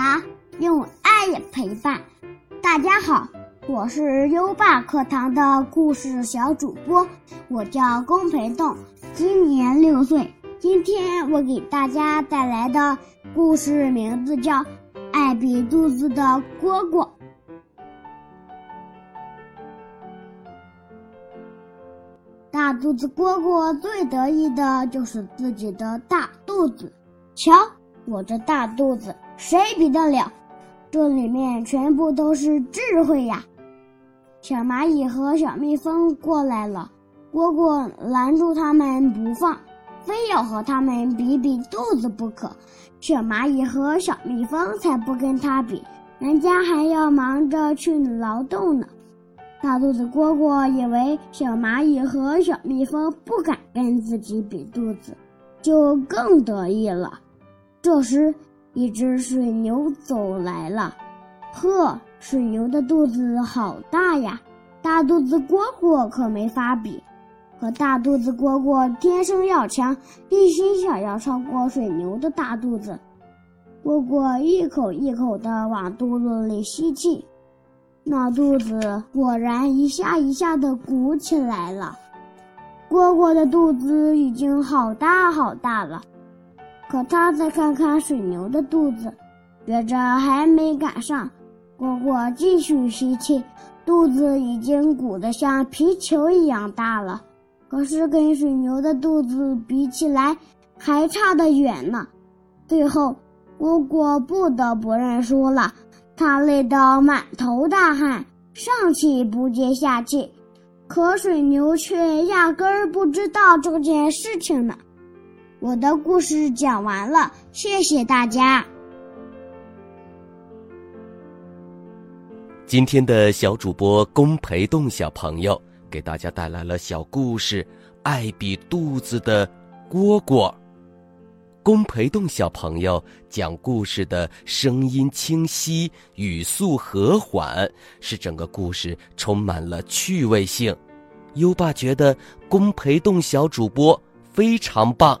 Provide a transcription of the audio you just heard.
答用爱陪伴。大家好我是优爸课堂的故事小主播我叫龚培栋今年六岁。今天我给大家带来的故事名字叫爱比肚子的蝈蝈。大肚子蝈蝈最得意的就是自己的大肚子。瞧我这大肚子，谁比得了？这里面全部都是智慧呀！小蚂蚁和小蜜蜂过来了，蝈蝈拦住他们不放，非要和他们比比肚子不可。小蚂蚁和小蜜蜂才不跟他比，人家还要忙着去劳动呢。大肚子蝈蝈以为小蚂蚁和小蜜蜂不敢跟自己比肚子，就更得意了。这时，一只水牛走来了，呵。水牛的肚子好大呀，大肚子蝈蝈可没法比。可大肚子蝈蝈天生要强，一心想要超过水牛的大肚子。蝈蝈一口一口地往肚子里吸气，那肚子果然一下一下地鼓起来了。蝈蝈的肚子已经好大好大了，可他再看看水牛的肚子，觉着还没赶上。蝈蝈继续吸气，肚子已经鼓得像皮球一样大了，可是跟水牛的肚子比起来，还差得远呢。最后，蝈蝈不得不认输了，他累得满头大汗，上气不接下气。可水牛却压根儿不知道这件事情呢。我的故事讲完了，谢谢大家。今天的小主播龚培栋小朋友给大家带来了小故事《爱比肚子的蝈蝈》。龚培栋小朋友讲故事的声音清晰，语速和缓，使整个故事充满了趣味性。优爸觉得龚培栋小主播非常棒。